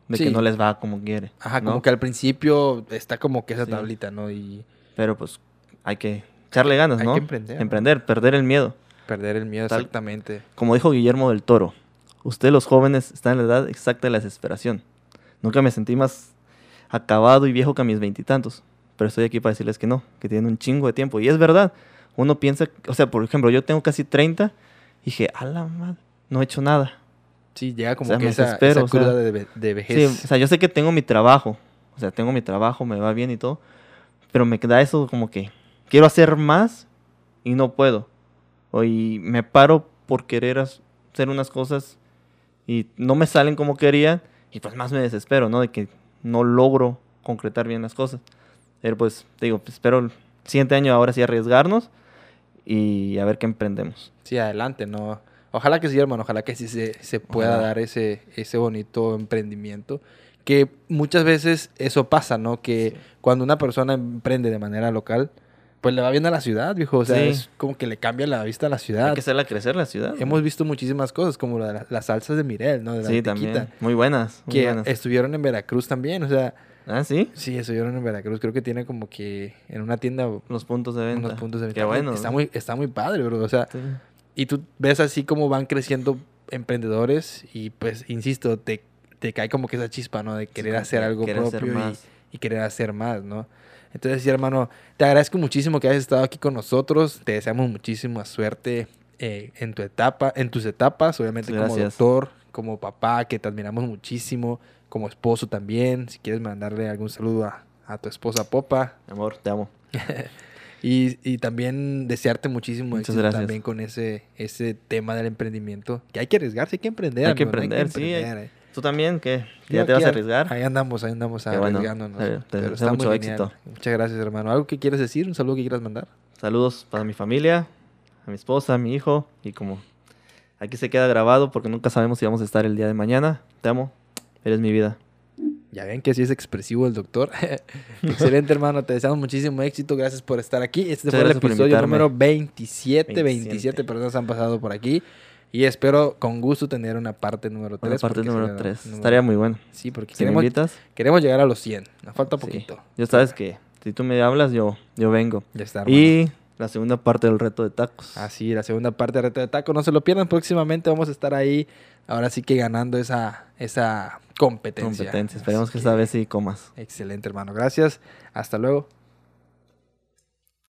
S2: de
S1: Sí.
S2: que no les va como quiere.
S1: Ajá,
S2: ¿no?
S1: como que al principio está como que esa
S2: Sí.
S1: tablita, ¿no? Y
S2: Pero pues hay que echarle ganas,
S1: Hay
S2: ¿no?
S1: que emprender, ¿no?
S2: Emprender, perder el miedo.
S1: perder el miedo
S2: Tal-
S1: exactamente.
S2: Como dijo Guillermo del Toro, ustedes los jóvenes están en la edad exacta de la desesperación. Nunca me sentí más acabado y viejo que a mis veintitantos. Pero estoy aquí para decirles que no, que tienen un chingo de tiempo. Y es verdad, uno piensa, o sea, por ejemplo, yo tengo casi 30 y dije, a la madre, no he hecho nada.
S1: Sí, llega como
S2: sea,
S1: que
S2: me
S1: esa,
S2: desespero,
S1: esa
S2: o sea,
S1: cruda de,
S2: Sí,
S1: vejez.
S2: o sea, yo sé que tengo mi trabajo, o sea, tengo mi trabajo, me va bien y todo, pero me queda eso como que quiero hacer más y no puedo. O y me paro por querer hacer unas cosas y no me salen como quería y pues más me desespero, ¿no? De que no logro concretar bien las cosas. Pero pues, te digo, pues, espero el siguiente año ahora sí arriesgarnos y a ver qué emprendemos.
S1: Sí, adelante, ¿no? Ojalá que sí, hermano, ojalá que sí se, se pueda
S2: Ojalá.
S1: dar ese, ese bonito emprendimiento. Que muchas veces eso pasa, ¿no? Que cuando una persona emprende de manera local, pues le va bien a la ciudad, viejo. O sea,
S2: Sí.
S1: es como que le cambia la vista a la ciudad.
S2: Hay que hacerla crecer la ciudad.
S1: Hemos visto muchísimas cosas, como la- la- las salsas de Mirel, ¿no? De la
S2: Sí, también. Muy buenas. Muy
S1: Que
S2: buenas.
S1: estuvieron en Veracruz también, o sea,
S2: Ah, sí.
S1: sí, estuvieron en Veracruz. Creo que tiene como que en una tienda
S2: Los puntos de venta.
S1: unos puntos de venta.
S2: Qué bueno.
S1: Está muy, está muy padre, bro. O sea,
S2: Sí.
S1: y tú ves así como van creciendo emprendedores y pues, insisto, te, te cae como que esa chispa, ¿no? De querer hacer algo
S2: hacer
S1: propio y, querer hacer más, ¿no? Entonces, sí, hermano, te agradezco muchísimo que hayas estado aquí con nosotros. Te deseamos muchísima suerte eh, en tu etapa, en tus etapas, obviamente como doctor, como papá, que te admiramos muchísimo, como esposo también. Si quieres mandarle algún saludo a, a tu esposa Popa.
S2: Mi amor, te amo.
S1: Y, y también desearte muchísimo
S2: Muchas
S1: éxito
S2: gracias.
S1: también con ese, ese tema del emprendimiento. Que hay que arriesgarse, hay que emprender.
S2: Hay que emprender, sí, hay-
S1: emprender, eh.
S2: ¿Tú también qué?
S1: Yo
S2: ¿Ya te vas a arriesgar?
S1: Ahí andamos, ahí andamos
S2: Qué bueno.
S1: arriesgándonos.
S2: Eh, te deseo
S1: está
S2: mucho
S1: muy
S2: éxito.
S1: Muchas gracias, hermano. ¿Algo que quieres decir? ¿Un saludo que quieras mandar?
S2: Saludos para mi familia, a mi esposa, a mi hijo. Y como aquí se queda grabado porque nunca sabemos si vamos a estar el día de mañana. Te amo. Eres mi vida.
S1: Ya ven que sí es expresivo el doctor. Excelente, hermano. Te deseamos muchísimo éxito. Gracias por estar aquí. Este
S2: Muchas
S1: fue el episodio número 27. 27
S2: 27
S1: personas han pasado por aquí. Y espero con gusto tener una parte número 3.
S2: Bueno, parte número 3. Estaría muy bueno.
S1: Sí, porque
S2: Si
S1: queremos, queremos llegar a los 100. Nos falta
S2: sí.
S1: poquito.
S2: Ya sabes que si tú me hablas, yo, yo vengo.
S1: Ya está, hermano.
S2: Y la segunda parte del reto de tacos.
S1: Así, la segunda parte de Reto de Taco. No se lo pierdan. Próximamente vamos a estar ahí. Ahora sí que ganando esa, esa competencia.
S2: Competencia. Esperemos
S1: Así
S2: que esta vez sí comas.
S1: Excelente, hermano. Gracias. Hasta luego.